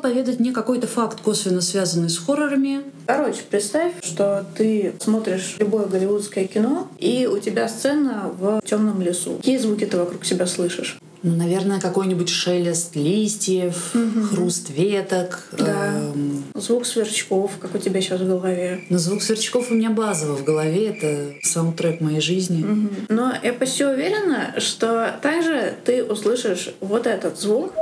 поведать мне какой-то факт, косвенно связанный с хоррорами. Короче, представь, что ты смотришь любое голливудское кино, и у тебя сцена в темном лесу. Какие звуки ты вокруг себя слышишь? Ну, наверное, какой-нибудь шелест листьев, угу. хруст веток. Да. Эм... Звук сверчков, как у тебя сейчас в голове. Но звук сверчков у меня базово в голове. Это саундтрек моей жизни. Угу. Но я почти уверена, что также ты услышишь вот этот звук.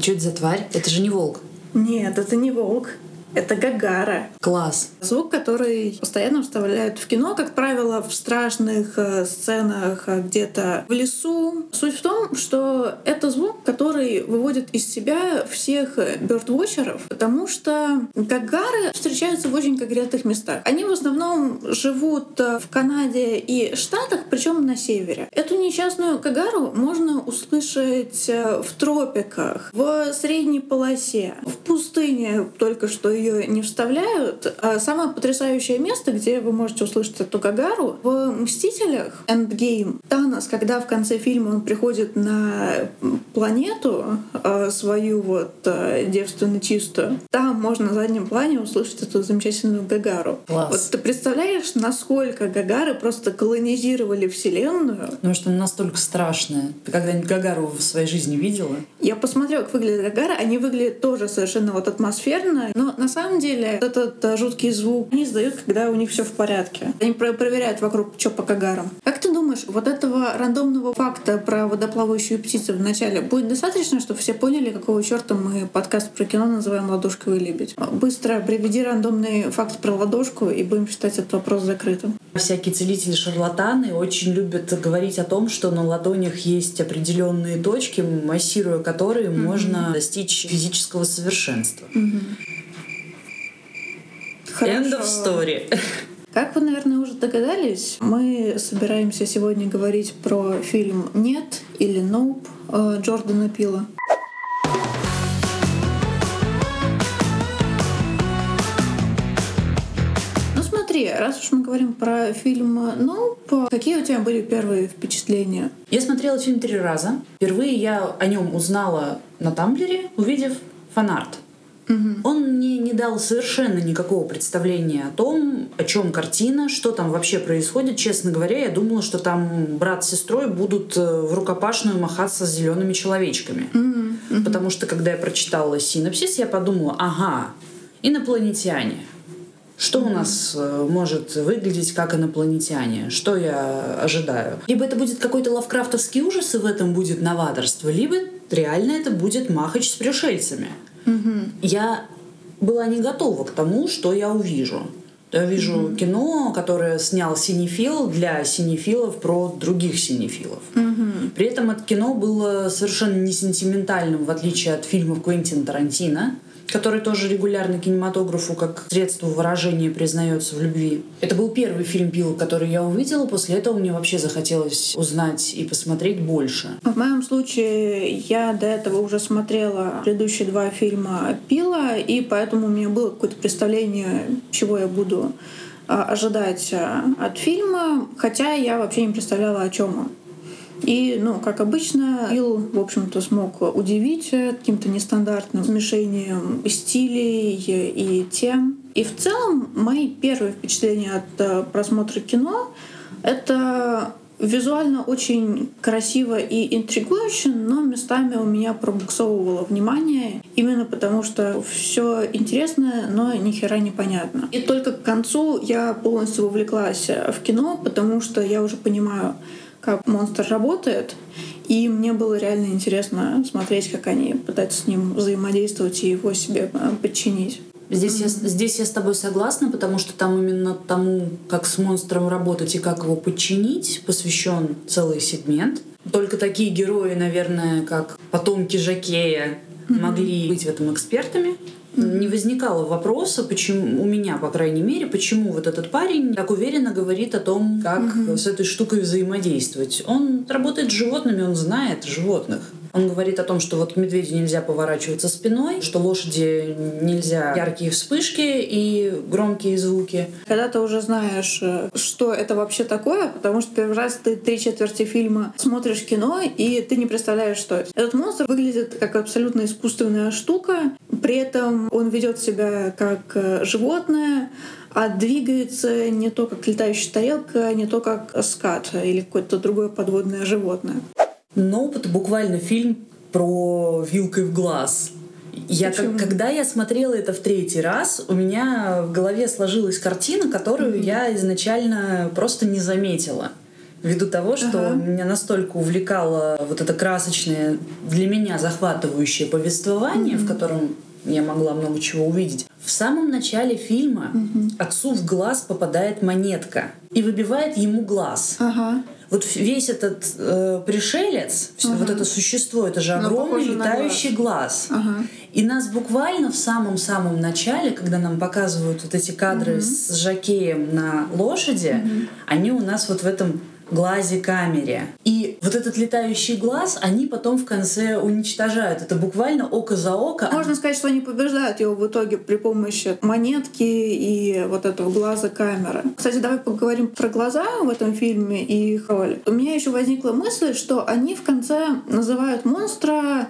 И что это за тварь? Это же не волк. Нет, это не волк. Это Гагара. Класс. Звук, который постоянно вставляют в кино, как правило, в страшных э, сценах э, где-то в лесу. Суть в том, что это звук, который выводит из себя всех бёрдвотчеров, потому что Гагары встречаются в очень конкретных местах. Они в основном живут э, в Канаде и Штатах, причем на севере. Эту несчастную Гагару можно услышать в тропиках, в средней полосе, в пустыне, только что ее не вставляют. А самое потрясающее место, где вы можете услышать эту Гагару, в «Мстителях» Endgame. Танос, когда в конце фильма он приходит на планету а, свою вот а, девственно чистую, там можно на заднем плане услышать эту замечательную Гагару. Класс. Вот ты представляешь, насколько Гагары просто колонизировали Вселенную? Потому что она настолько страшная. Ты когда-нибудь Гагару в своей жизни видела? Я посмотрела, как выглядит Гагара. Они выглядят тоже совершенно вот атмосферно, но на самом деле этот э, жуткий звук они издают, когда у них все в порядке. Они про проверяют вокруг, что по кагарам. Как ты думаешь, вот этого рандомного факта про водоплавающую птицу в начале будет достаточно, чтобы все поняли, какого черта мы подкаст про кино называем «Ладошковый лебедь»? Быстро приведи рандомный факт про ладошку и будем считать этот вопрос закрытым. Всякие целители-шарлатаны очень любят говорить о том, что на ладонях есть определенные точки, массируя которые mm-hmm. можно достичь физического совершенства. Mm-hmm. End of story. Как вы, наверное, уже догадались, мы собираемся сегодня говорить про фильм «Нет» или «Nope» э, Джордана Пила. Ну смотри, раз уж мы говорим про фильм «Nope», какие у тебя были первые впечатления? Я смотрела фильм три раза. Впервые я о нем узнала на Тамблере, увидев фанарт. Угу. Он мне не дал совершенно никакого представления о том, о чем картина, что там вообще происходит. Честно говоря, я думала, что там брат с сестрой будут э, в рукопашную махаться с зелеными человечками. Угу. Потому что, когда я прочитала синопсис, я подумала, ага, инопланетяне. Что у нас э, может выглядеть как инопланетяне? Что я ожидаю? Либо это будет какой-то лавкрафтовский ужас, и в этом будет новаторство, либо реально это будет махач с пришельцами. Угу. Я была не готова к тому, что я увижу. Я вижу mm-hmm. кино, которое снял синефил для синефилов про других синефилов. Mm-hmm. При этом это кино было совершенно не сентиментальным, в отличие от фильмов Квентина Тарантино который тоже регулярно кинематографу как средство выражения признается в любви. Это был первый фильм Пила, который я увидела. После этого мне вообще захотелось узнать и посмотреть больше. В моем случае я до этого уже смотрела предыдущие два фильма Пила, и поэтому у меня было какое-то представление, чего я буду а, ожидать а, от фильма, хотя я вообще не представляла, о чем он. И, ну, как обычно, Билл, в общем-то, смог удивить каким-то нестандартным смешением стилей и тем. И в целом мои первые впечатления от э, просмотра кино — это визуально очень красиво и интригующе, но местами у меня пробуксовывало внимание, именно потому что все интересно, но ни хера непонятно. И только к концу я полностью вовлеклась в кино, потому что я уже понимаю, как монстр работает. И мне было реально интересно смотреть, как они пытаются с ним взаимодействовать и его себе э, подчинить. Здесь, mm-hmm. я, здесь я с тобой согласна, потому что там именно тому, как с монстром работать и как его подчинить, посвящен целый сегмент. Только такие герои, наверное, как потомки Жакея, mm-hmm. могли быть в этом экспертами не возникало вопроса, почему у меня, по крайней мере, почему вот этот парень так уверенно говорит о том, как mm-hmm. с этой штукой взаимодействовать. Он работает с животными, он знает животных. Он говорит о том, что вот медведю нельзя поворачиваться спиной, что лошади нельзя яркие вспышки и громкие звуки. Когда ты уже знаешь, э, что это вообще такое, потому что первый раз ты три четверти фильма смотришь кино, и ты не представляешь, что это. Этот монстр выглядит как абсолютно искусственная штука, при этом он ведет себя как э, животное, а двигается не то как летающая тарелка, не то как скат или какое-то другое подводное животное. Ну, это буквально фильм про вилкой в глаз. Я, как, когда я смотрела это в третий раз, у меня в голове сложилась картина, которую mm-hmm. я изначально просто не заметила. Ввиду того, что ага. меня настолько увлекало вот это красочное, для меня захватывающее повествование, mm-hmm. в котором я могла много чего увидеть. В самом начале фильма угу. отцу в глаз попадает монетка и выбивает ему глаз. Ага. Вот весь этот э, пришелец, ага. вот это существо, это же огромный летающий глаз. глаз. Ага. И нас буквально в самом-самом начале, когда нам показывают вот эти кадры угу. с Жакеем на лошади, угу. они у нас вот в этом глазе камере. И вот этот летающий глаз они потом в конце уничтожают. Это буквально око за око. Можно сказать, что они побеждают его в итоге при помощи монетки и вот этого глаза камеры. Кстати, давай поговорим про глаза в этом фильме и их роль. У меня еще возникла мысль, что они в конце называют монстра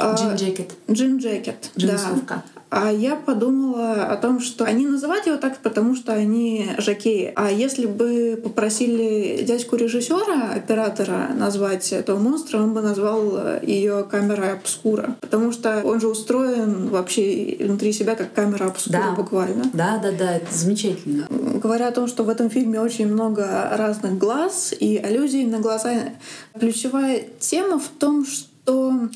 Джин Джекет. Джин Джекет. Да. А я подумала о том, что они называют его так, потому что они жакеи. А если бы попросили дядьку режиссера, оператора, назвать этого монстра, он бы назвал ее камера обскура. Потому что он же устроен вообще внутри себя как камера обскура да. буквально. Да, да, да, это замечательно. Говоря о том, что в этом фильме очень много разных глаз и аллюзий на глаза, ключевая тема в том, что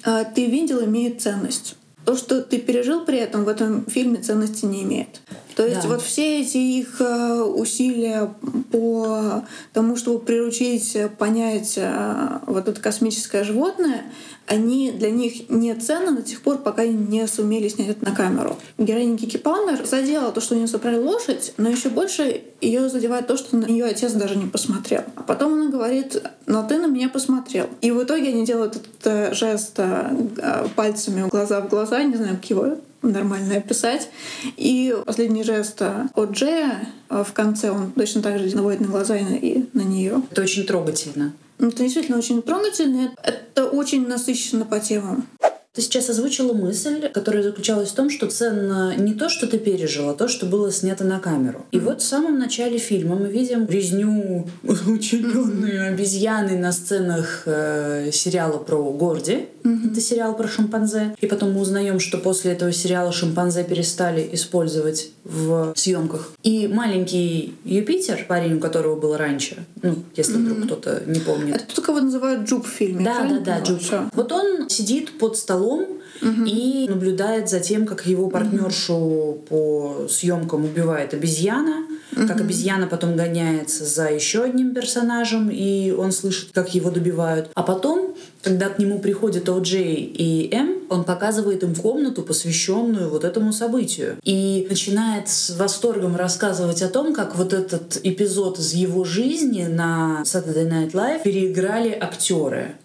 э, ты видел имеет ценность то, что ты пережил при этом, в этом фильме ценности не имеет. То есть да. вот все эти их э, усилия по тому, чтобы приручить, понять э, вот это космическое животное, они для них не ценны до тех пор, пока не сумели снять это на камеру. Героиня Кики Палмер задела то, что у нее забрали лошадь, но еще больше ее задевает то, что на нее отец даже не посмотрел. А потом она говорит, но ты на меня посмотрел. И в итоге они делают этот э, жест э, пальцами глаза в глаза, не знаю, как его нормально описать. И последний жест от Джея э, в конце, он точно так же наводит на глаза и на нее. Это очень трогательно. Ну, это действительно очень трогательно. Это очень насыщенно по темам. Ты сейчас озвучила мысль, которая заключалась в том, что ценно не то, что ты пережила, а то, что было снято на камеру. И вот в самом начале фильма мы видим резню учиненную обезьяны на сценах э, сериала про Горди. Это сериал про шимпанзе. И потом мы узнаем, что после этого сериала шимпанзе перестали использовать в съемках. И маленький Юпитер, парень, у которого был раньше, ну, если вдруг кто-то не помнит. Это тот, кого называют Джуб в фильме. Да, да, да, Джуб. Вот он сидит под столом столом угу. и наблюдает за тем, как его партнершу угу. по съемкам убивает обезьяна, угу. как обезьяна потом гоняется за еще одним персонажем, и он слышит, как его добивают. А потом, когда к нему приходят О'Джей и М, он показывает им комнату, посвященную вот этому событию. И начинает с восторгом рассказывать о том, как вот этот эпизод из его жизни на Saturday Night Live переиграли актеры.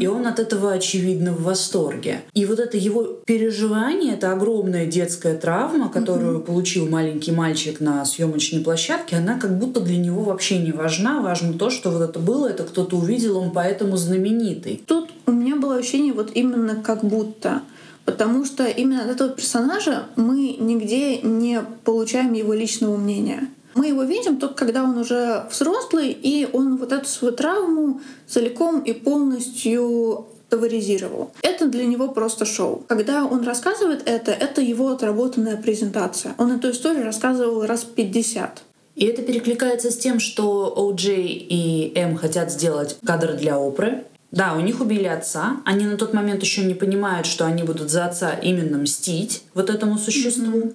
И он от этого, очевидно, в восторге. И вот это его переживание, это огромная детская травма, которую угу. получил маленький мальчик на съемочной площадке, она как будто для него вообще не важна. Важно то, что вот это было, это кто-то увидел, он поэтому знаменитый. Тут у меня было ощущение вот именно как будто. Потому что именно от этого персонажа мы нигде не получаем его личного мнения. Мы его видим только когда он уже взрослый, и он вот эту свою травму целиком и полностью товаризировал. Это для него просто шоу. Когда он рассказывает это, это его отработанная презентация. Он эту историю рассказывал раз 50. И это перекликается с тем, что О'Джей и М хотят сделать кадр для Опры. Да, у них убили отца. Они на тот момент еще не понимают, что они будут за отца именно мстить вот этому существу. Mm-hmm.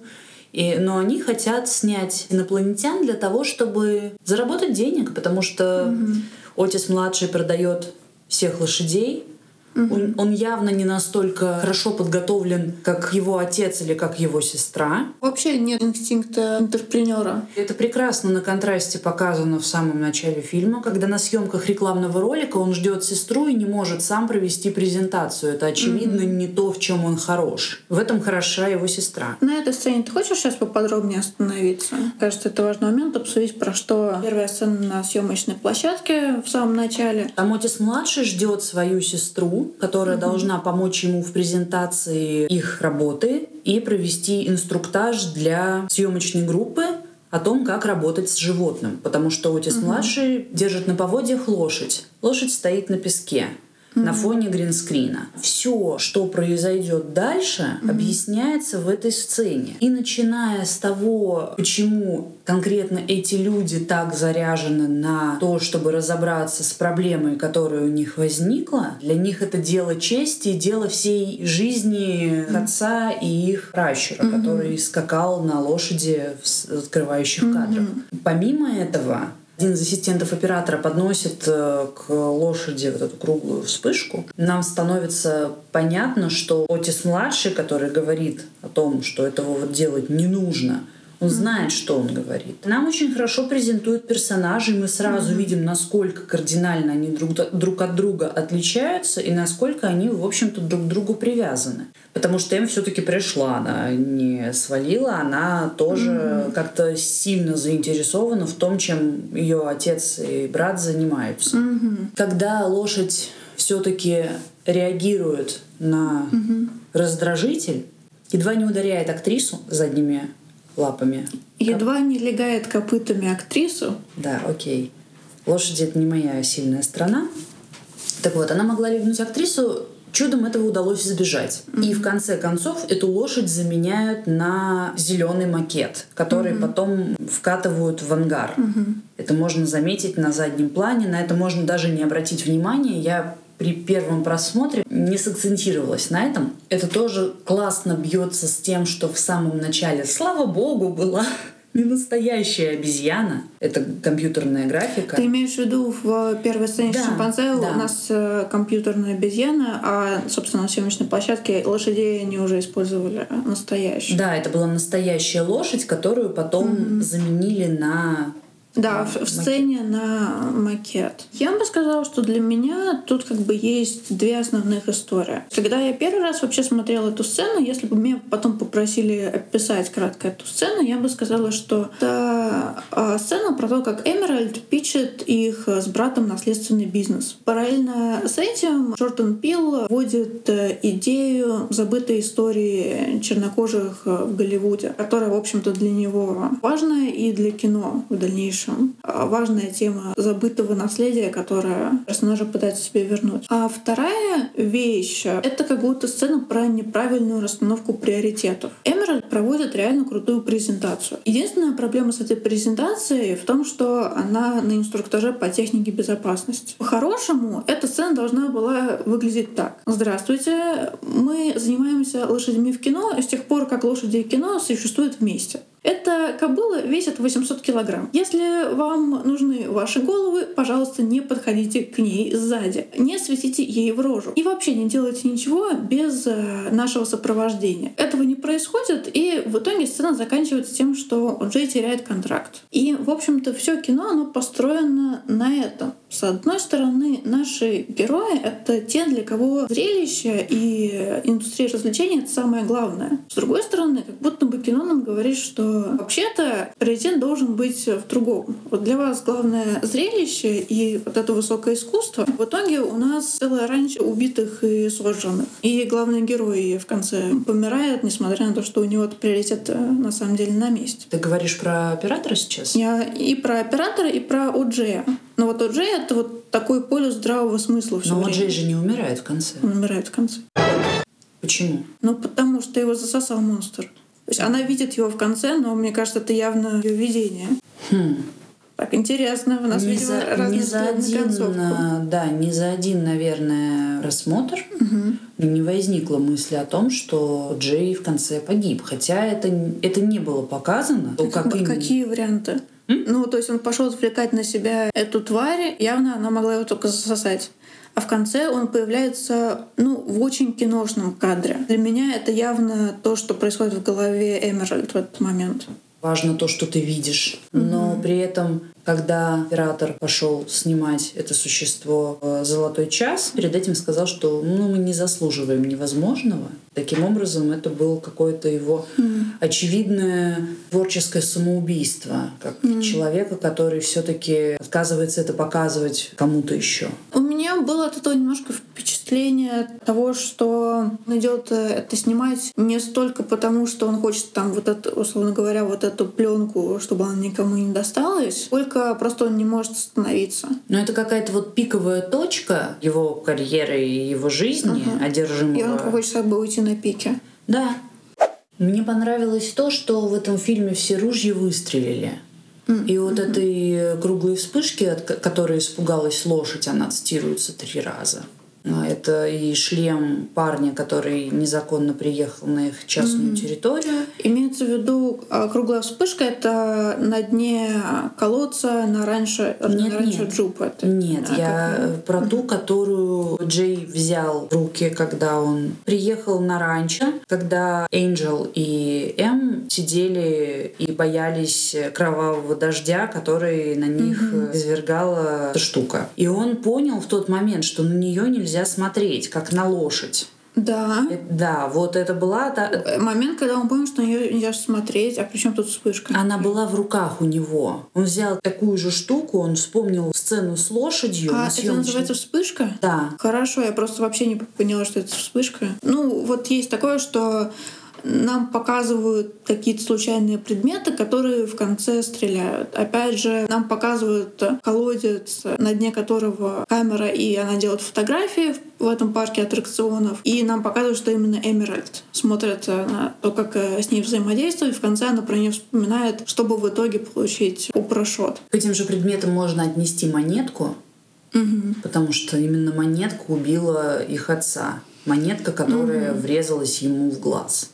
И, но они хотят снять инопланетян для того, чтобы заработать денег, потому что mm-hmm. Отис младший продает всех лошадей, Угу. Он, он явно не настолько хорошо подготовлен, как его отец или как его сестра. Вообще нет инстинкта интерпренера. Это прекрасно на контрасте показано в самом начале фильма, когда на съемках рекламного ролика он ждет сестру и не может сам провести презентацию. Это очевидно угу. не то, в чем он хорош. В этом хороша его сестра. На этой сцене ты хочешь сейчас поподробнее остановиться? Кажется, это важный момент обсудить, про что первая сцена на съемочной площадке в самом начале. Там Отис младший ждет свою сестру, которая mm-hmm. должна помочь ему в презентации их работы и провести инструктаж для съемочной группы о том, как работать с животным. Потому что Отис угу. держит на поводьях лошадь. Лошадь стоит на песке mm-hmm. на фоне гринскрина. Все, что произойдет дальше, mm-hmm. объясняется в этой сцене. И начиная с того, почему конкретно эти люди так заряжены на то, чтобы разобраться с проблемой, которая у них возникла, для них это дело чести, дело всей жизни mm-hmm. отца и их пращура, mm-hmm. который скакал на лошади в открывающих mm-hmm. кадрах. Помимо этого, один из ассистентов оператора подносит э, к лошади вот эту круглую вспышку. Нам становится понятно, что Отис-младший, который говорит о том, что этого вот делать не нужно, он знает, что он говорит. Нам очень хорошо презентуют персонажей, мы сразу mm-hmm. видим, насколько кардинально они друг, друг от друга отличаются и насколько они, в общем-то, друг к другу привязаны. Потому что им все-таки пришла, она не свалила, она тоже mm-hmm. как-то сильно заинтересована в том, чем ее отец и брат занимаются. Mm-hmm. Когда лошадь все-таки реагирует на mm-hmm. раздражитель, едва не ударяет актрису задними лапами. Едва не легает копытами актрису. Да, окей. Лошади — это не моя сильная сторона. Так вот, она могла легнуть актрису, чудом этого удалось избежать. Mm-hmm. И в конце концов эту лошадь заменяют на зеленый макет, который mm-hmm. потом вкатывают в ангар. Mm-hmm. Это можно заметить на заднем плане, на это можно даже не обратить внимания. Я при первом просмотре не сакцентировалась на этом. Это тоже классно бьется с тем, что в самом начале, слава богу, была не настоящая обезьяна. Это компьютерная графика. Ты имеешь в виду в первой сцене да, шимпанзе да. у нас э, компьютерная обезьяна, а, собственно, на съемочной площадке лошадей они уже использовали настоящую. Да, это была настоящая лошадь, которую потом mm-hmm. заменили на да, в, в сцене на макет. Я бы сказала, что для меня тут как бы есть две основных истории. Когда я первый раз вообще смотрела эту сцену, если бы меня потом попросили описать кратко эту сцену, я бы сказала, что это а, сцена про то, как Эмеральд пичет их с братом наследственный бизнес. Параллельно с этим Джордан Пил вводит э, идею забытой истории чернокожих э, в Голливуде, которая, в общем-то, для него важная и для кино в дальнейшем важная тема забытого наследия, которое персонажи пытаются себе вернуть. А вторая вещь — это как будто сцена про неправильную расстановку приоритетов. Эмеральд проводит реально крутую презентацию. Единственная проблема с этой презентацией в том, что она на инструктаже по технике безопасности. По-хорошему, эта сцена должна была выглядеть так. Здравствуйте, мы занимаемся лошадьми в кино с тех пор, как лошади и кино существуют вместе. Эта кобыла весит 800 килограмм. Если вам нужны ваши головы, пожалуйста, не подходите к ней сзади. Не светите ей в рожу. И вообще не делайте ничего без э, нашего сопровождения. Этого не происходит, и в итоге сцена заканчивается тем, что Джей теряет контракт. И, в общем-то, все кино, оно построено на этом. С одной стороны, наши герои — это те, для кого зрелище и индустрия развлечений — это самое главное. С другой стороны, как будто бы кино нам говорит, что вообще-то приоритет должен быть в другом. Вот для вас главное зрелище и вот это высокое искусство. В итоге у нас целая раньше убитых и сожженных. И главный герой в конце помирает, несмотря на то, что у него приоритет э, на самом деле на месте. Ты говоришь про оператора сейчас? Я и про оператора, и про О'Джея. Но вот О'Джей — это вот такой полюс здравого смысла все Но время. О'Джей же не умирает в конце. Он умирает в конце. Почему? Ну, потому что его засосал монстр. То есть она видит его в конце, но мне кажется, это явно ее видение. Хм. Так интересно, у нас, не видимо, за, не за один, да, не за один, наверное, просмотр угу. не возникла мысли о том, что Джей в конце погиб. Хотя это, это не было показано. Так, как именно... Какие варианты? Ну, то есть он пошел отвлекать на себя эту тварь, явно она могла его только засосать. А в конце он появляется ну, в очень киношном кадре. Для меня это явно то, что происходит в голове Эмеральд в этот момент важно то, что ты видишь. Но mm-hmm. при этом, когда оператор пошел снимать это существо в «Золотой час», перед этим сказал, что ну, мы не заслуживаем невозможного. Таким образом, это было какое-то его очевидное творческое самоубийство, как mm-hmm. человека, который все-таки отказывается это показывать кому-то еще. У меня было от этого немножко впечатление того, что он идет э, это снимать не столько потому, что он хочет там вот это, условно говоря, вот эту пленку, чтобы она никому не досталась, сколько просто он не может остановиться. Но это какая-то вот пиковая точка его карьеры и его жизни, uh-huh. одержимого. И он хочет как бы уйти на пике. Да. Мне понравилось то, что в этом фильме все ружья выстрелили. Mm-hmm. И вот этой круглой вспышки, от которой испугалась лошадь, она цитируется три раза. А, это и шлем парня, который незаконно приехал на их частную mm-hmm. территорию. Имеется в виду а, круглая вспышка, это на дне колодца на раньше, нет, на раньше нет. джуп. Это, нет, а, я какой? про mm-hmm. ту, которую Джей взял в руки, когда он приехал на ранчо, когда Энджел и М сидели и боялись кровавого дождя, который на них mm-hmm. извергала эта штука. И он понял в тот момент, что на нее нельзя нельзя смотреть, как на лошадь. Да. Да, вот это была та... Э, момент, когда он понял, что на нее нельзя смотреть, а при чем тут вспышка? Она была в руках у него. Он взял такую же штуку, он вспомнил сцену с лошадью. А это называется вспышка? Да. Хорошо, я просто вообще не поняла, что это вспышка. Ну, вот есть такое, что нам показывают какие-то случайные предметы, которые в конце стреляют. Опять же, нам показывают колодец, на дне которого камера, и она делает фотографии в этом парке аттракционов. И нам показывают, что именно Эмеральд смотрит на то, как э, с ней взаимодействовать. В конце она про нее вспоминает, чтобы в итоге получить упрошот. К этим же предметам можно отнести монетку, угу. потому что именно монетка убила их отца. Монетка, которая угу. врезалась ему в глаз.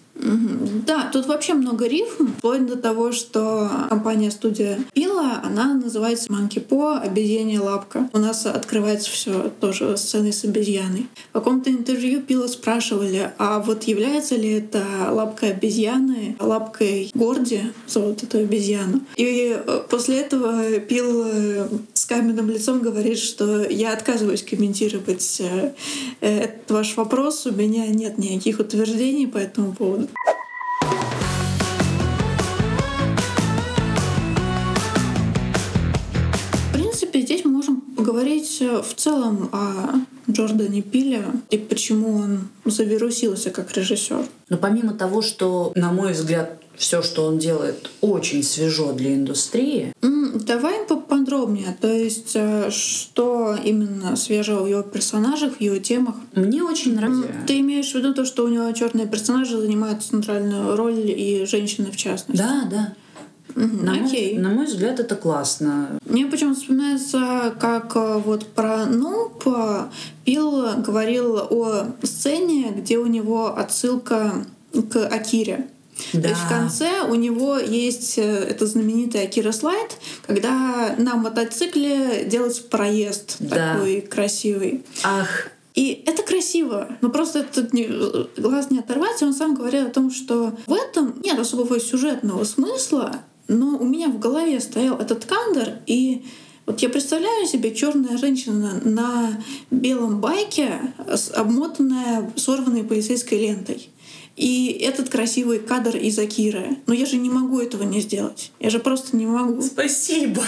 Да, тут вообще много рифм, вплоть до того, что компания-студия Пила, она называется Monkey Paw, обезьянья лапка. У нас открывается все тоже сценой с обезьяной. В каком-то интервью Пила спрашивали, а вот является ли это лапкой обезьяны лапкой Горди, зовут эту обезьяну. И э, после этого Пил э, с каменным лицом говорит, что я отказываюсь комментировать э, этот ваш вопрос, у меня нет никаких утверждений по этому поводу. В принципе, здесь мы можем поговорить э, в целом о Джордане Пиле и почему он завирусился как режиссер. Но помимо того, что, на мой взгляд, все, что он делает, очень свежо для индустрии. Давай поподробнее. То есть, э, что именно свежего в его персонажах, в его темах? Мне очень нравится. Ты имеешь в виду то, что у него черные персонажи занимают центральную роль и женщины в частности? Да, да. Угу, на, окей. Мой, на мой взгляд, это классно. Мне почему-то вспоминается, как э, вот про Нуп Пил говорил о сцене, где у него отсылка к Акире. Да. То есть в конце у него есть э, это знаменитый Акира слайд, когда на мотоцикле делается проезд да. такой красивый. Ах, и это красиво, но просто этот не, глаз не оторвать. И он сам говорит о том, что в этом нет особого сюжетного смысла, но у меня в голове стоял этот кандр, и вот я представляю себе черная женщина на белом байке, обмотанная сорванной полицейской лентой. И этот красивый кадр из Акиры. Но я же не могу этого не сделать. Я же просто не могу. Спасибо.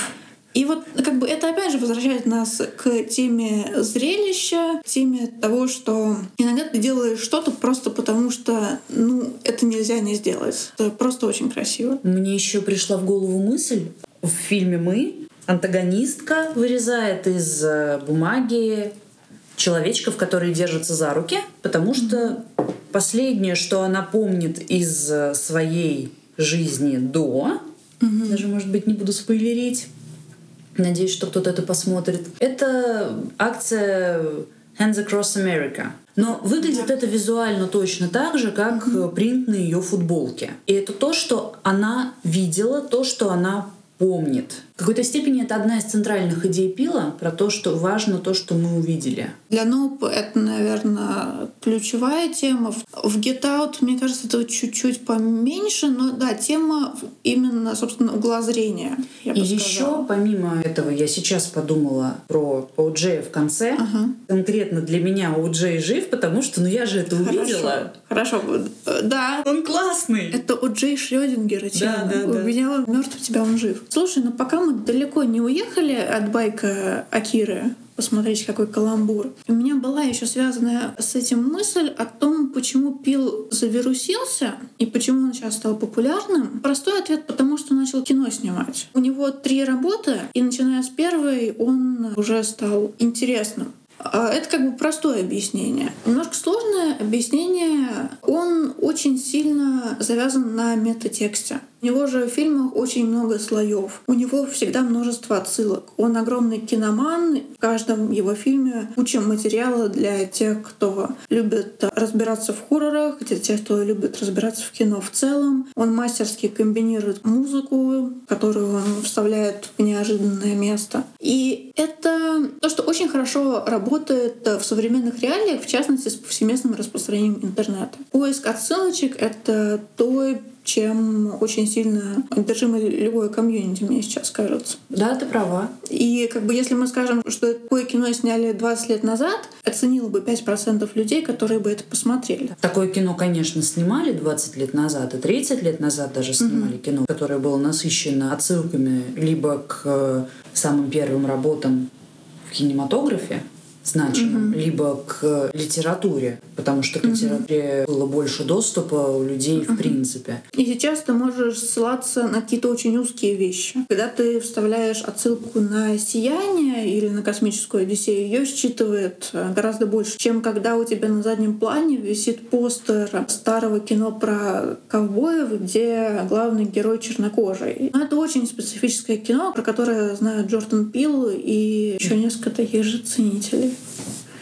И вот как бы это опять же возвращает нас к теме зрелища, к теме того, что иногда ты делаешь что-то просто потому, что ну, это нельзя не сделать. Это просто очень красиво. Мне еще пришла в голову мысль в фильме «Мы» антагонистка вырезает из э, бумаги человечков, которые держатся за руки, потому что последнее, что она помнит из э, своей жизни до, угу. даже, может быть, не буду спойлерить, надеюсь, что кто-то это посмотрит, это акция Hands Across America. Но выглядит это визуально точно так же, как принт на ее футболке. И это то, что она видела, то, что она помнит. В какой-то степени это одна из центральных идей Пила про то, что важно то, что мы увидели. Для Нуп это, наверное, ключевая тема. В Get Out, мне кажется, это чуть-чуть поменьше, но да, тема именно, собственно, угла зрения. И еще, помимо этого, я сейчас подумала про О'Джея в конце. Ага. Конкретно для меня О'Джей жив, потому что ну я же это Хорошо. увидела. Хорошо, да. Он классный. Это О'Джей Шрёдингера. Да, да, У да. меня он мертв, у тебя он жив. Слушай, ну пока мы далеко не уехали от байка Акиры, посмотреть, какой каламбур. У меня была еще связанная с этим мысль о том, почему Пил завирусился и почему он сейчас стал популярным. Простой ответ, потому что начал кино снимать. У него три работы, и начиная с первой он уже стал интересным. А Это как бы простое объяснение. Немножко сложное объяснение. Он очень сильно завязан на метатексте. У него же в фильмах очень много слоев. У него всегда множество отсылок. Он огромный киноман. В каждом его фильме куча материала для тех, кто любит разбираться в хоррорах, для тех, кто любит разбираться в кино в целом. Он мастерски комбинирует музыку, которую он вставляет в неожиданное место. И это то, что очень хорошо работает в современных реалиях, в частности, с повсеместным распространением интернета. Поиск отсылочек — это то, чем очень сильно одержимо любое комьюнити, мне сейчас кажется. Да, ты права. И как бы если мы скажем, что такое кино сняли 20 лет назад, оценило бы 5% людей, которые бы это посмотрели. Такое кино, конечно, снимали 20 лет назад, и 30 лет назад даже снимали кино, которое было насыщено отсылками либо к э, самым первым работам в кинематографе, значимым, либо к литературе, потому что к литературе было больше доступа у людей в принципе. И сейчас ты можешь ссылаться на какие-то очень узкие вещи. Когда ты вставляешь отсылку на «Сияние» или на «Космическую Одиссею», ее считывает э, гораздо больше, чем когда у тебя на заднем плане висит постер старого кино про ковбоев, где главный герой чернокожий. Но это очень специфическое кино, про которое знают Джордан Пил и еще несколько таких же ценителей.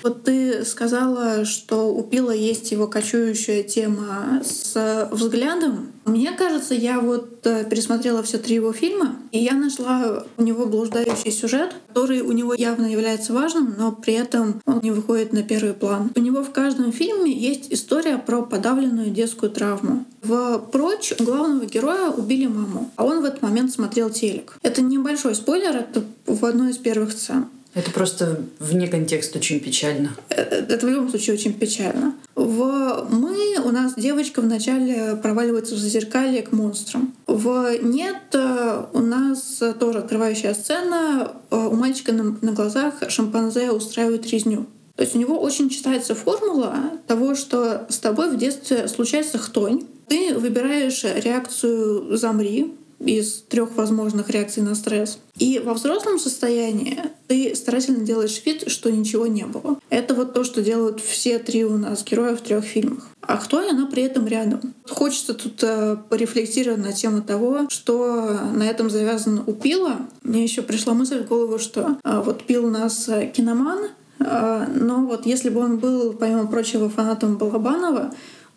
Вот ты сказала, что у Пила есть его кочующая тема с взглядом. Мне кажется, я вот э, пересмотрела все три его фильма, и я нашла у него блуждающий сюжет, который у него явно является важным, но при этом он не выходит на первый план. У него в каждом фильме есть история про подавленную детскую травму. В «Прочь» главного героя убили маму, а он в этот момент смотрел телек. Это небольшой спойлер, это в одной из первых сцен. Это просто вне контекста очень печально. Это в любом случае очень печально. В «Мы» у нас девочка вначале проваливается в зазеркалье к монстрам. В «Нет» э, у нас тоже открывающая сцена. Э, У мальчика на, на глазах шимпанзе устраивает резню. То есть у него очень читается формула того, что с тобой в детстве случается хтонь. Ты выбираешь реакцию «замри», из трех возможных реакций на стресс. И во взрослом состоянии ты старательно делаешь вид, что ничего не было. Это вот то, что делают все три у нас героя в трех фильмах. А кто она при этом рядом? Хочется тут э, порефлексировать на тему того, что на этом завязано у Пила. Мне еще пришла мысль в голову, что э, вот Пил у нас э, киноман, э, но вот если бы он был, помимо прочего, фанатом Балабанова,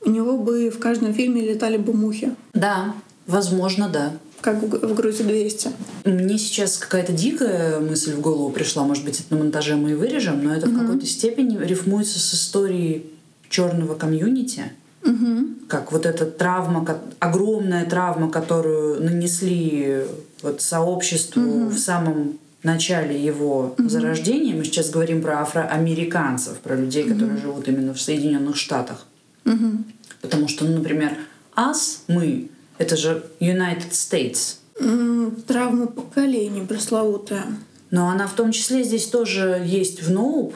у него бы в каждом фильме летали бы мухи, Да, возможно, да. Как в «Грузе 200». Мне сейчас какая-то дикая мысль в голову пришла, может быть, это на монтаже мы и вырежем, но это в какой-то степени рифмуется с историей черного комьюнити. Как вот эта травма, огромная травма, которую нанесли вот сообществу в самом начале его зарождения. Мы сейчас говорим про афроамериканцев, про людей, которые живут именно в Соединенных Штатах. Потому что, ну, например, us, мы, это же United States. Травма поколений пресловутая. Но она в том числе здесь тоже есть в Ноуп,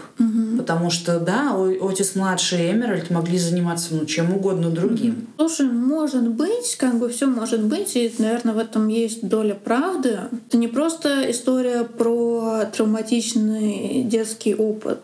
потому что, да, Отис младший и Эмеральд могли заниматься ну, чем угодно другим. Слушай, может быть, как бы все может быть, и, наверное, в этом есть доля правды. Это не просто история про травматичный детский опыт.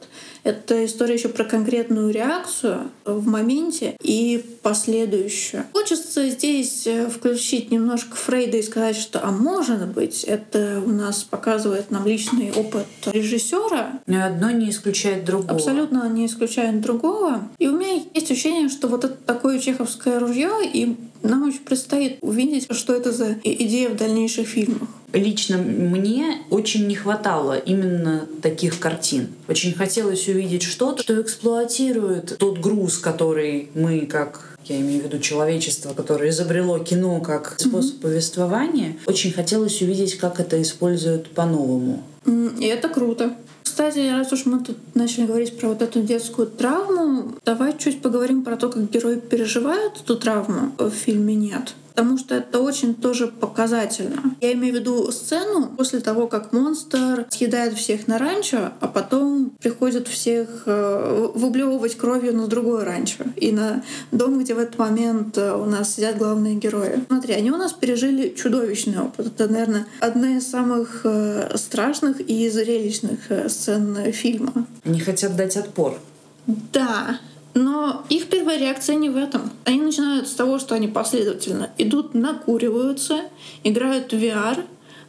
Это история еще про конкретную реакцию в моменте и последующую. Хочется здесь э, включить немножко Фрейда и сказать, что, а может быть, это у нас показывает нам личный опыт режиссера, Ни одно не исключает другого. абсолютно не исключает другого. И у меня есть ощущение, что вот это такое чеховское ружье, и нам очень предстоит увидеть, что это за идея в дальнейших фильмах. лично мне очень не хватало именно таких картин. Очень хотелось увидеть что-то, что эксплуатирует тот груз, который мы как я имею в виду человечество, которое изобрело кино как способ mm-hmm. повествования, очень хотелось увидеть, как это используют по-новому. И это круто. Кстати, раз уж мы тут начали говорить про вот эту детскую травму, давай чуть поговорим про то, как герои переживают эту травму в фильме «Нет» потому что это очень тоже показательно. Я имею в виду сцену после того, как монстр съедает всех на ранчо, а потом приходит всех э, выблевывать кровью на другое ранчо и на дом, где в этот момент э, у нас сидят главные герои. Смотри, они у нас пережили чудовищный опыт. Это, наверное, одна из самых э, страшных и зрелищных сцен фильма. Они хотят дать отпор. Да, но их первая реакция не в этом. Они начинают с того, что они последовательно идут, накуриваются, играют в VR,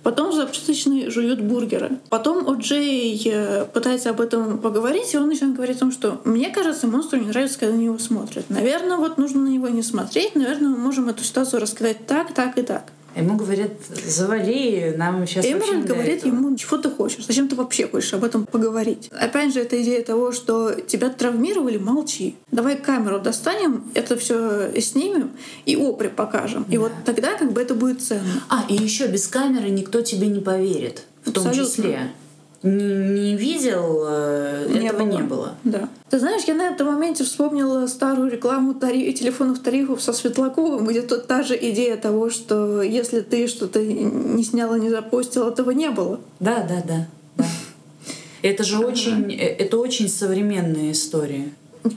Потом в жуют бургеры. Потом О'Джей э, пытается об этом поговорить, и он начинает говорить о том, что мне кажется, монстру не нравится, когда на него смотрят. Наверное, вот нужно на него не смотреть, наверное, мы можем эту ситуацию рассказать так, так и так. Ему говорят, завали, нам сейчас Эмеральд говорит этого. ему, чего ты хочешь, зачем ты вообще хочешь об этом поговорить. Опять же, эта идея того, что тебя травмировали, молчи. Давай камеру достанем, это все снимем и опре покажем. Да. И вот тогда как бы это будет ценно. А, и еще без камеры никто тебе не поверит, в Абсолютно. том числе не, не видел, э, не этого было. не было. Да. Ты знаешь, я на этом моменте вспомнила старую рекламу тари... телефонных тарифов со Светлаковым, где тут та же идея того, что если ты что-то не сняла, не запостила, этого не было. Да, да, да. да. Это же очень, э, это очень современная история.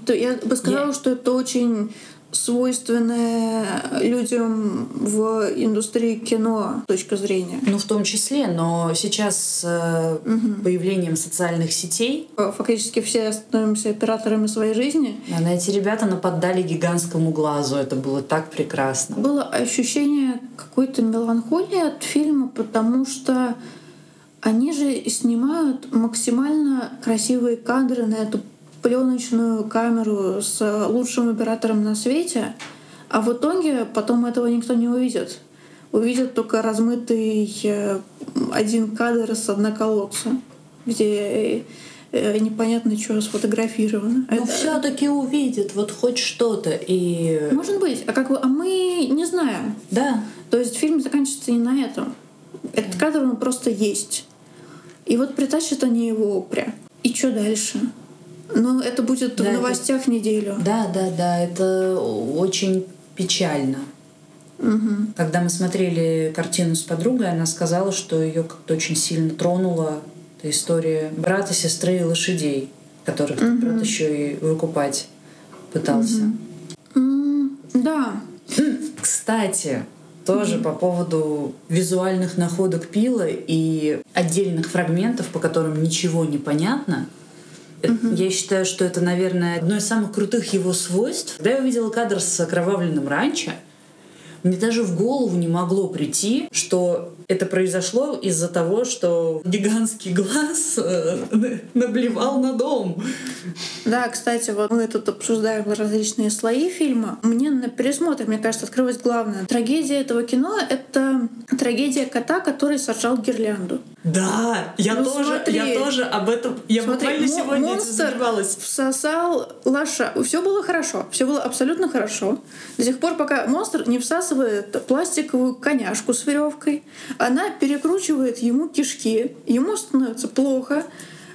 Я бы сказала, я... что это очень свойственная людям в индустрии кино точка зрения. Ну, в том числе, но сейчас с угу. появлением социальных сетей... Фактически все становимся операторами своей жизни. А на эти ребята нападали гигантскому глазу. Это было так прекрасно. Было ощущение какой-то меланхолии от фильма, потому что они же снимают максимально красивые кадры на эту пленочную камеру с лучшим оператором на свете, а в итоге потом этого никто не увидит. Увидят только размытый э, один кадр с одноколодца, где э, непонятно, что сфотографировано. Но это... все-таки увидит вот хоть что-то и. Может быть, а как бы, а мы не знаем. Да. То есть фильм заканчивается не на этом. Этот кадр он просто есть. И вот притащат они его пря. И что дальше? Ну, это будет да, в новостях это... неделю. Да, да, да. Это очень печально. Угу. Когда мы смотрели картину с подругой, она сказала, что ее как-то очень сильно тронула эта история брата, сестры и лошадей, которых угу. брат еще и выкупать пытался. Угу. Да. Кстати, тоже mm по поводу визуальных находок Пила и отдельных фрагментов, по которым ничего не понятно. Mm-hmm. Я считаю, что это, наверное, одно из самых крутых его свойств. Когда я увидела кадр с окровавленным ранчо, мне даже в голову не могло прийти, что это произошло из-за того, что гигантский глаз э, наблевал на дом. Да, кстати, вот мы тут обсуждаем различные слои фильма. Мне на пересмотре, мне кажется, открылась главная трагедия этого кино — это трагедия кота, который сожрал гирлянду. Да, я ну, тоже, смотри, я тоже об этом, я смотри, буквально сегодня монстр всосал лоша. Все было хорошо, все было абсолютно хорошо. До тех пор, пока монстр не всасывает пластиковую коняшку с веревкой, она перекручивает ему кишки, ему становится плохо,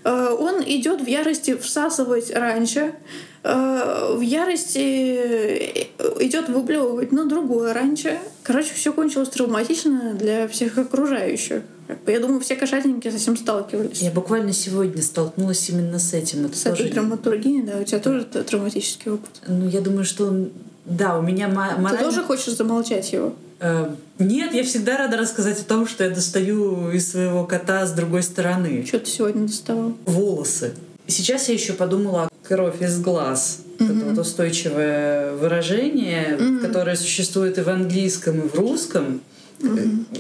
э, он идет в ярости всасывать раньше, э, в ярости э, идет выблевывать на другое раньше. Короче, все кончилось травматично для всех окружающих. Я думаю, все кошатники с этим сталкивались. Я буквально сегодня столкнулась именно с этим. Это с тоже... этой драматургией, да? У тебя тоже травматический опыт? Ну, я думаю, что да, у меня морально... Ты тоже хочешь замолчать его? Э, нет, я всегда рада рассказать о том, что я достаю из своего кота с другой стороны. Что ты сегодня доставал? Волосы. Сейчас я еще подумала кровь из глаз. Mm-hmm. Это вот устойчивое выражение, mm-hmm. которое существует и в английском, и в русском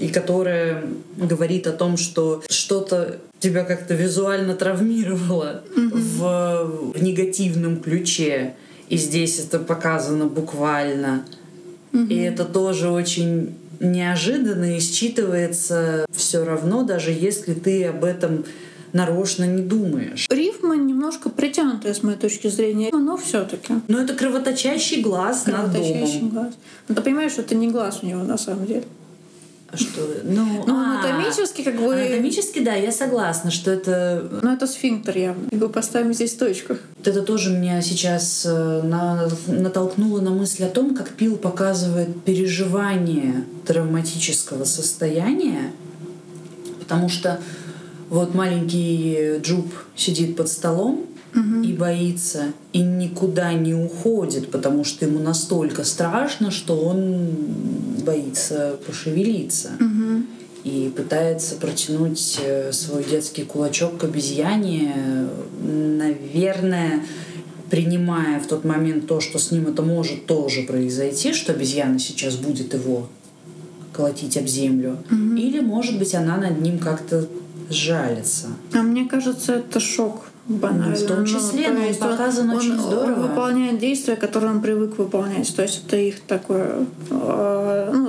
и которая говорит о том, что что-то тебя как-то визуально травмировало mm-hmm. в, в негативном ключе. И здесь это показано буквально. Mm-hmm. И это тоже очень неожиданно и считывается все равно, даже если ты об этом нарочно не думаешь. Рифма немножко притянутая с моей точки зрения, но все таки Но это кровоточащий глаз над Кровоточащий домом. глаз. Но ты понимаешь, что это не глаз у него на самом деле. Что? Ну, Ну, а, анатомически как бы... Анатомически, да, я согласна, что это Ну, это сфинктер явно. Как бы поставим здесь точку. Это тоже меня сейчас э, на- натолкнуло на мысль о том, как Пил показывает переживание травматического состояния, потому что вот маленький Джуб сидит под столом и боится, и никуда не уходит, потому что ему настолько страшно, что он боится пошевелиться и пытается протянуть э, свой детский кулачок к обезьяне, наверное, принимая в тот момент то, что с ним это может тоже произойти, что обезьяна сейчас будет его колотить об землю. Или, может быть, она над ним как-то жалится. А мне кажется, это шок банально. В том Ну, числе, то но есть показан он, очень он здорово. выполняет действия, которые он привык выполнять. То есть это их такое, э,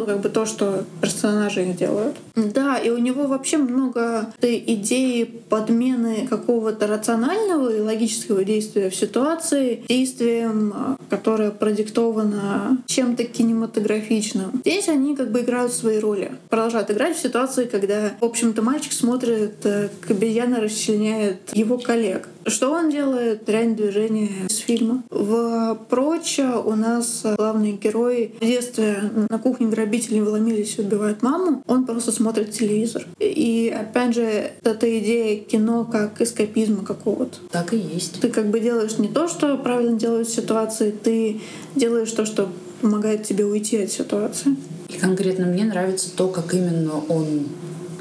как бы то, что персонажи делают. Да, и у него вообще много этой идеи подмены какого-то рационального и логического действия в ситуации действием, э, которое продиктовано чем-то кинематографичным. Здесь они как бы играют свои роли. Продолжают играть в ситуации, когда, в общем-то, мальчик смотрит, э, как обезьяна расчленяет его коллег. Что он делает? Реально движение из фильма. В «Проча» у нас главный герой в детстве на кухне грабители вломились и убивают маму. Он просто смотрит телевизор. И опять же, эта идея кино как эскапизма какого-то. Так и есть. Ты как бы делаешь не то, что правильно делают в ситуации, ты делаешь то, что помогает тебе уйти от ситуации. И конкретно мне нравится то, как именно он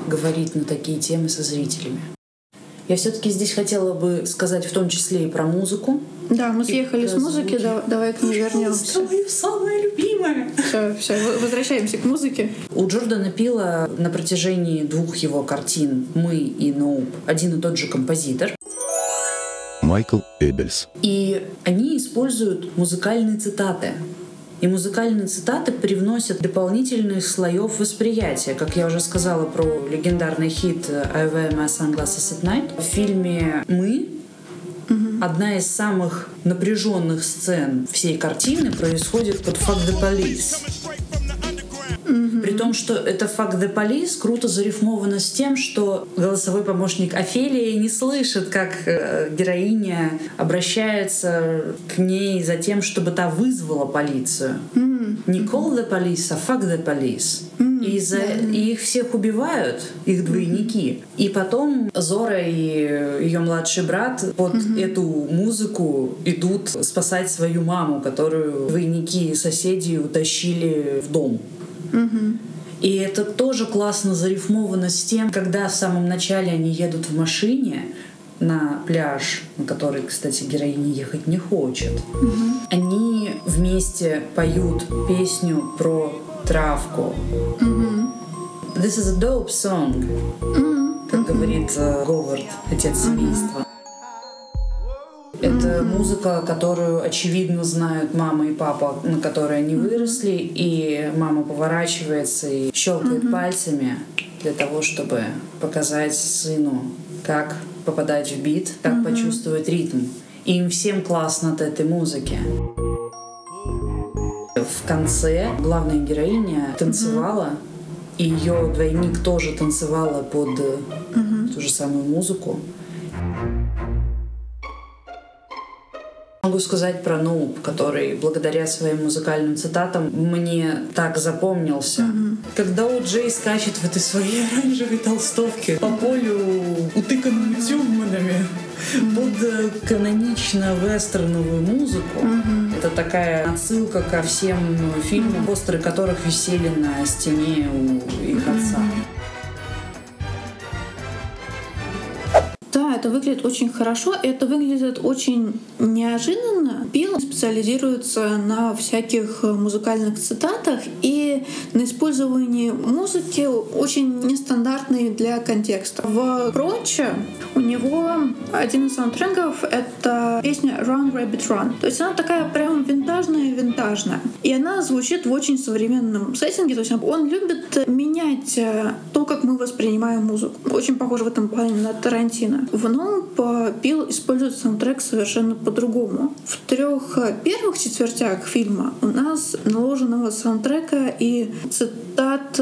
говорит на такие темы со зрителями. Я все-таки здесь хотела бы сказать в том числе и про музыку. Да, мы съехали с музыки, да- давай к ней вернемся. Мое самое любимое. Все, все, возвращаемся к музыке. У Джордана Пила на протяжении двух его картин «Мы» и «Ноуп» один и тот же композитор. Майкл Эббельс. И они используют музыкальные цитаты. И музыкальные цитаты привносят дополнительных слоев восприятия. Как я уже сказала про легендарный хит «I wear my sunglasses at night», в фильме «Мы» одна из самых напряженных сцен всей картины происходит под «Fuck the police». Том, что это «Fuck the police» круто зарифмовано с тем, что голосовой помощник Офелии не слышит, как э, героиня обращается к ней за тем, чтобы та вызвала полицию. Не call the police, а fuck the police. И, за, и их всех убивают, их двойники. И потом Зора и ее младший брат под эту музыку идут спасать свою маму, которую двойники соседи утащили в дом. И это тоже классно зарифмовано с тем, когда в самом начале они едут в машине на пляж, на который, кстати, героиня ехать не хочет. Они вместе поют песню про травку. This is a dope song, как говорит э, Говард, отец семейства. Это музыка, которую, очевидно, знают мама и папа, на которой они выросли, и мама поворачивается и щелкает пальцами для того, чтобы показать сыну, как попадать в бит, как почувствовать ритм. И им всем классно от этой музыки. В конце главная героиня танцевала, и ее двойник тоже танцевала под э, ту же самую музыку. Могу сказать про Нуб, который благодаря своим музыкальным цитатам мне так запомнился. Когда у Джей скачет в этой своей оранжевой толстовке по полю, утыканному тюрьманами, под э, канонично-вестерновую музыку. Это такая отсылка ко всем фильмам, постеры которых висели на стене у их отца. Да, выглядит очень хорошо, это выглядит очень неожиданно. Пил специализируется на всяких музыкальных цитатах и на использовании музыки очень нестандартной для контекста. В Проче у него один из саундтреков — это песня Run Rabbit Run. То есть она такая прям винтажная-винтажная. И она звучит в очень современном сеттинге. То есть он любит менять э, то, как мы воспринимаем музыку. Очень похоже в этом плане на Тарантино. В новом Пил использует саундтрек совершенно по-другому. В трех первых четвертях фильма у нас наложенного саундтрека и цитат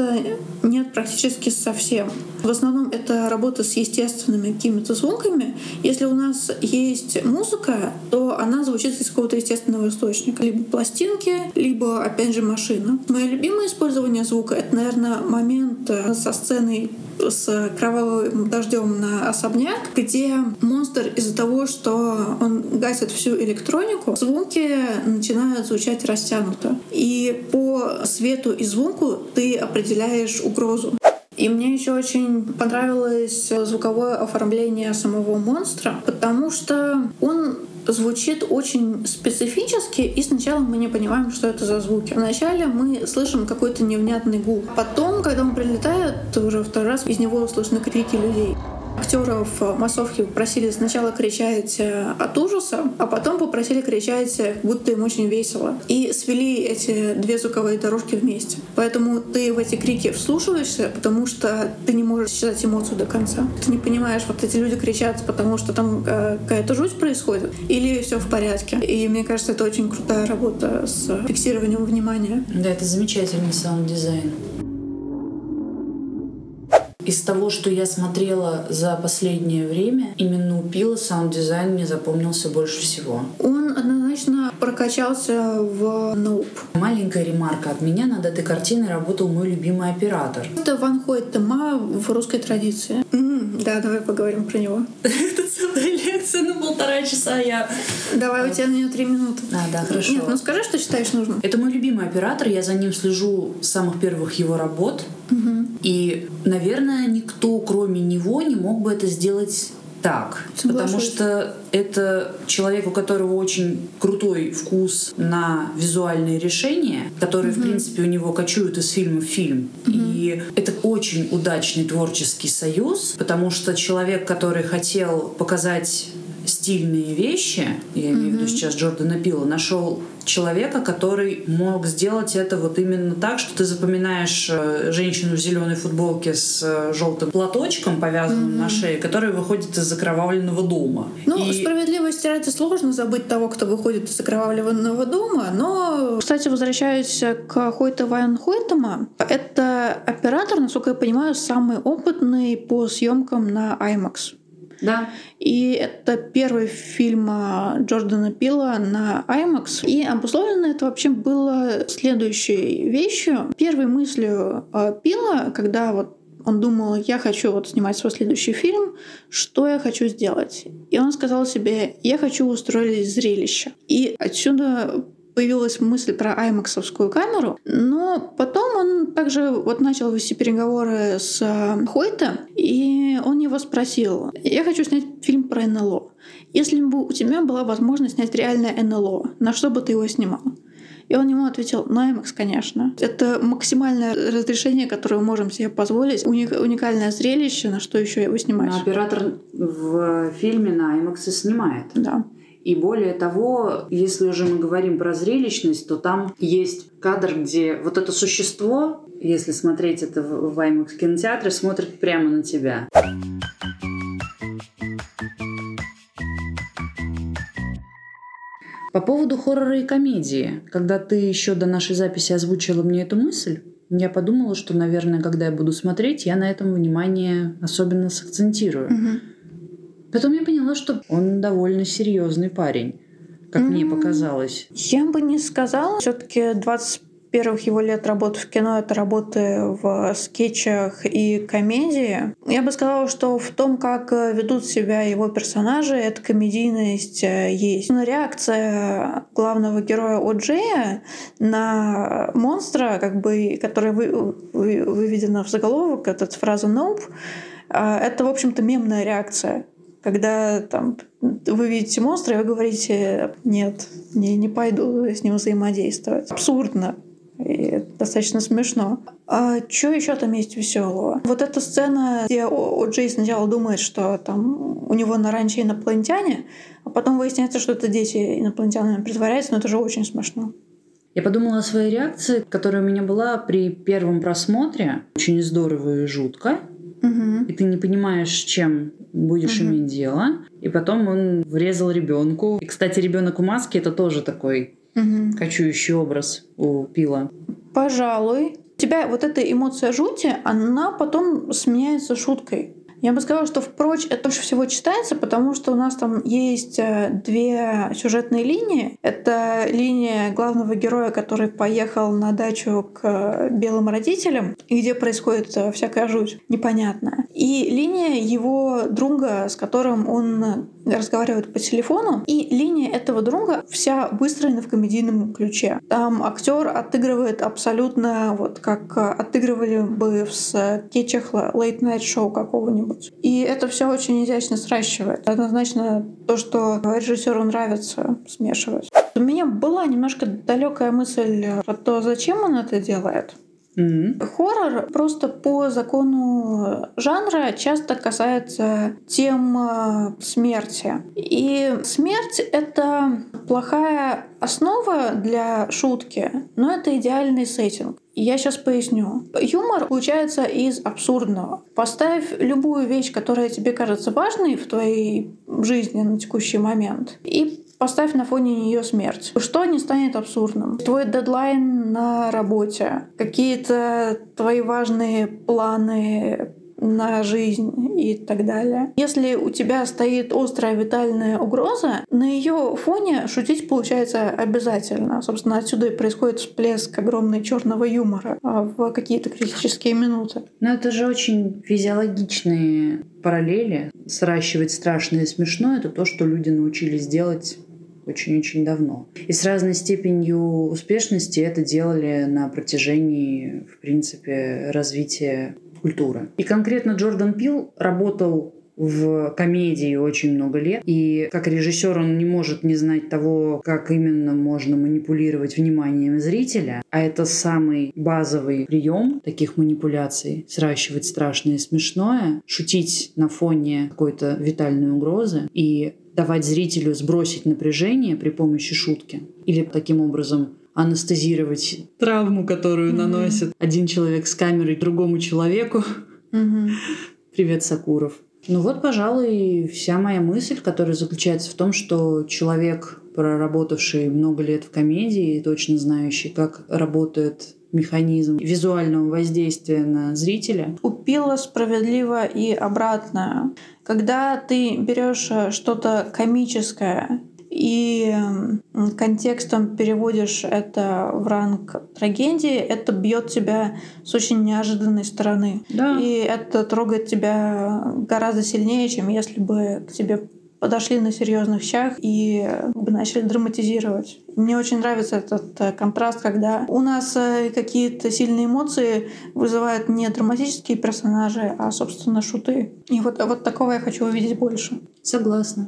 нет практически совсем. В основном это работа с естественными какими-то звуками. Если у нас есть музыка, то она звучит из какого-то естественного источника. Либо пластинки, либо, опять же, машина. Мое любимое использование звука — это, наверное, момент со сценой с кровавым дождем на особняк, где монстр из-за того, что он гасит всю электронику, звуки начинают звучать растянуто. И по свету и звуку ты определяешь угрозу. И мне еще очень понравилось звуковое оформление самого монстра, потому что он звучит очень специфически, и сначала мы не понимаем, что это за звуки. Вначале мы слышим какой-то невнятный гул. Потом, когда он прилетает, уже второй раз из него слышны крики людей. Актеров массовки попросили сначала кричать э, от ужаса, а потом попросили кричать, э, будто им очень весело. И свели эти две звуковые дорожки вместе. Поэтому ты в эти крики вслушиваешься, потому что ты не можешь считать эмоцию до конца. Ты не понимаешь, вот эти люди кричат, потому что там э, какая-то жуть происходит, или все в порядке. И мне кажется, это очень крутая работа с фиксированием внимания. Да, это замечательный саунд-дизайн. Из того, что я смотрела за последнее время, именно у Пила саунд-дизайн мне запомнился больше всего. Он однозначно прокачался в Nope. Маленькая ремарка от меня. Над этой картиной работал мой любимый оператор. Это Ван Хойтема в русской традиции. Mm, да, давай поговорим про него. Это на полтора часа. Я... Давай, у тебя на нее три минуты. А, да, хорошо. Нет, ну скажи, что считаешь нужным. Это мой любимый оператор. Я за ним слежу с самых первых его работ. Угу. И, наверное, никто, кроме него, не мог бы это сделать так. Соглашусь. Потому что это человек, у которого очень крутой вкус на визуальные решения, которые, Мгм. в принципе, у него кочуют из фильма в фильм. И это очень удачный творческий союз, потому что человек, который хотел показать стильные вещи, я имею в виду сейчас Джордана Пила, нашел человека, который мог сделать это вот именно так, что ты запоминаешь э, женщину в зеленой футболке с желтым платочком, повязанным Мгм. на шее, которая выходит из закровавленного дома. Ну, И- справедливости ради сложно забыть того, кто выходит из окровавленного дома, но... Кстати, возвращаясь к Хойта Вайн Хойтема, это оператор, насколько я понимаю, самый опытный по съемкам на IMAX. Да. И это первый фильм а, Джордана Пила на IMAX. И обусловлено это вообще было следующей вещью. Первой мыслью а, Пила, когда вот он думал, я хочу вот снимать свой следующий фильм, что я хочу сделать? И он сказал себе, я хочу устроить зрелище. И отсюда появилась мысль про аймаксовскую камеру, но потом он также вот начал вести переговоры с э, Хойта, и он его спросил, я хочу снять фильм про НЛО. Если бы у тебя была возможность снять реальное НЛО, на что бы ты его снимал? И он ему ответил, ну, IMAX, конечно. Это максимальное разрешение, которое мы можем себе позволить. Уник- уникальное зрелище, на что еще его снимать. Но оператор в фильме на IMAX и снимает. Да. И более того, если уже мы говорим про зрелищность, то там есть кадр, где вот это существо, если смотреть это в IMAX кинотеатре, смотрит прямо на тебя. По поводу хоррора и комедии. Когда ты еще до нашей записи озвучила мне эту мысль, я подумала, что, наверное, когда я буду смотреть, я на этом внимание особенно сакцентирую. Мгм. Потом я поняла, что он довольно серьезный парень, как мне показалось. Я бы не сказала. все таки 20 первых его лет работы в кино — это работы в скетчах и комедии. Я бы сказала, что в том, как ведут себя его персонажи, эта комедийность э, есть. Но реакция главного героя О'Джея на монстра, как бы, который вы, вы- выведена в заголовок, эта фраза «nope», э, это, в общем-то, мемная реакция. Когда там вы видите монстра, и вы говорите, нет, не, не пойду с ним взаимодействовать. Абсурдно. И достаточно смешно. А что еще там есть веселого? Вот эта сцена, где О Джей сначала думает, что там у него на ранче инопланетяне, а потом выясняется, что это дети инопланетянами притворяются, но это же очень смешно. Я подумала о своей реакции, которая у меня была при первом просмотре. Очень здорово и жутко. Угу. И ты не понимаешь, чем будешь Мгм. иметь дело. И потом он врезал ребенку. И, кстати, ребенок у маски это тоже такой Угу. кочующий образ у Пила. Пожалуй. У тебя вот эта эмоция жути, она потом сменяется шуткой. Я бы сказала, что впрочь это больше всего читается, потому что у нас там есть э, две сюжетные линии. Это линия главного героя, который поехал на дачу к э, белым родителям, и где происходит э, всякая жуть непонятная. И линия его друга, с которым он разговаривает по телефону. И линия этого друга вся выстроена в комедийном ключе. Там актер отыгрывает абсолютно вот как э, отыгрывали бы в скетчах Late Night Show какого-нибудь. И это все очень изящно сращивает. Однозначно то, что режиссеру нравится смешивать. У меня была немножко далекая мысль про то, зачем он это делает. М. Хоррор просто по закону жанра часто касается тем э, смерти. И смерть — это плохая основа для шутки, но это идеальный сеттинг. Я сейчас поясню. Юмор получается из абсурдного. Поставь любую вещь, которая тебе кажется важной в твоей жизни на текущий момент, и поставь на фоне нее смерть. Что не станет абсурдным? Твой дедлайн на работе, какие-то твои важные планы на жизнь и так далее. Если у тебя стоит острая витальная угроза, на ее фоне шутить получается обязательно. Собственно, отсюда и происходит всплеск огромный черного юмора а, в какие-то критические минуты. Но это же очень физиологичные параллели. Сращивать страшное и смешное — это то, что люди научились делать очень-очень давно. И с разной степенью успешности это делали на протяжении, в принципе, развития культуры. И конкретно Джордан Пил работал в комедии очень много лет. И как режиссер он не может не знать того, как именно можно манипулировать вниманием зрителя. А это самый базовый прием таких манипуляций. Сращивать страшное и смешное, шутить на фоне какой-то витальной угрозы и давать зрителю сбросить напряжение при помощи шутки. Или таким образом анестезировать травму, которую Мгм. наносит один человек с камерой другому человеку. Привет, Сакуров. Ну вот, пожалуй, вся моя мысль, которая заключается в том, что человек, проработавший много лет в комедии, точно знающий, как работает механизм визуального воздействия на зрителя. У Пила справедливо и обратно. Когда ты берешь э, что-то комическое и контекстом переводишь это в ранг трагедии, это бьет тебя с очень неожиданной стороны. Да. И это трогает тебя гораздо сильнее, чем если бы к тебе подошли на серьезных щах и как бы начали драматизировать. Мне очень нравится этот э, контраст, когда у нас э, какие-то сильные эмоции вызывают не драматические персонажи, а, собственно, шуты. И вот, вот такого я хочу увидеть больше. Согласна.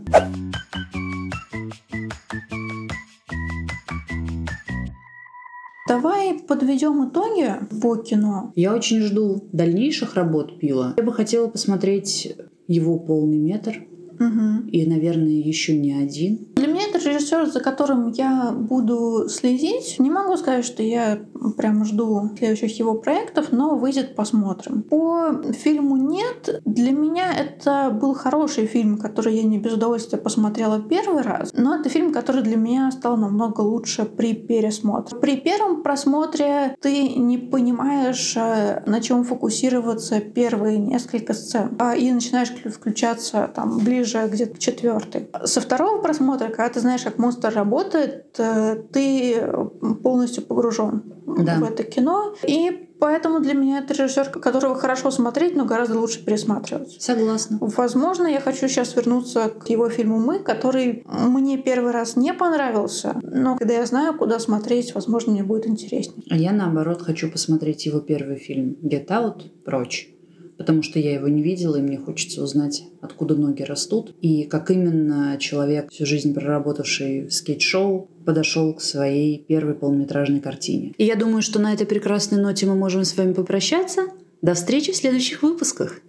Давай подведем итоги по кино. Я очень жду дальнейших работ Пила. Я бы хотела посмотреть его полный метр Мгм. и, наверное, еще не один. Для меня это режиссер, за которым я буду следить. Не могу сказать, что я прям жду следующих его проектов, но выйдет, посмотрим. По фильму «Нет» для меня это был хороший фильм, который я не без удовольствия посмотрела первый раз, но это фильм, который для меня стал намного лучше при пересмотре. При первом просмотре ты не понимаешь, э, на чем фокусироваться первые несколько сцен, а и начинаешь клю- включаться там ближе где-то к четвертой. Со второго просмотра, когда ты знаешь, как монстр работает, э, ты полностью погружен Да. в это кино. И поэтому для меня это режиссер, которого хорошо смотреть, но гораздо лучше пересматривать. Согласна. Возможно, я хочу сейчас вернуться к его фильму «Мы», который мне первый раз не понравился, но когда я знаю, куда смотреть, возможно, мне будет интереснее. А я, наоборот, хочу посмотреть его первый фильм «Get Out» прочь. Потому что я его не видела, и мне хочется узнать, откуда ноги растут, и как именно человек, всю жизнь проработавший в скейт-шоу, подошел к своей первой полнометражной картине. И я думаю, что на этой прекрасной ноте мы можем с вами попрощаться. До встречи в следующих выпусках.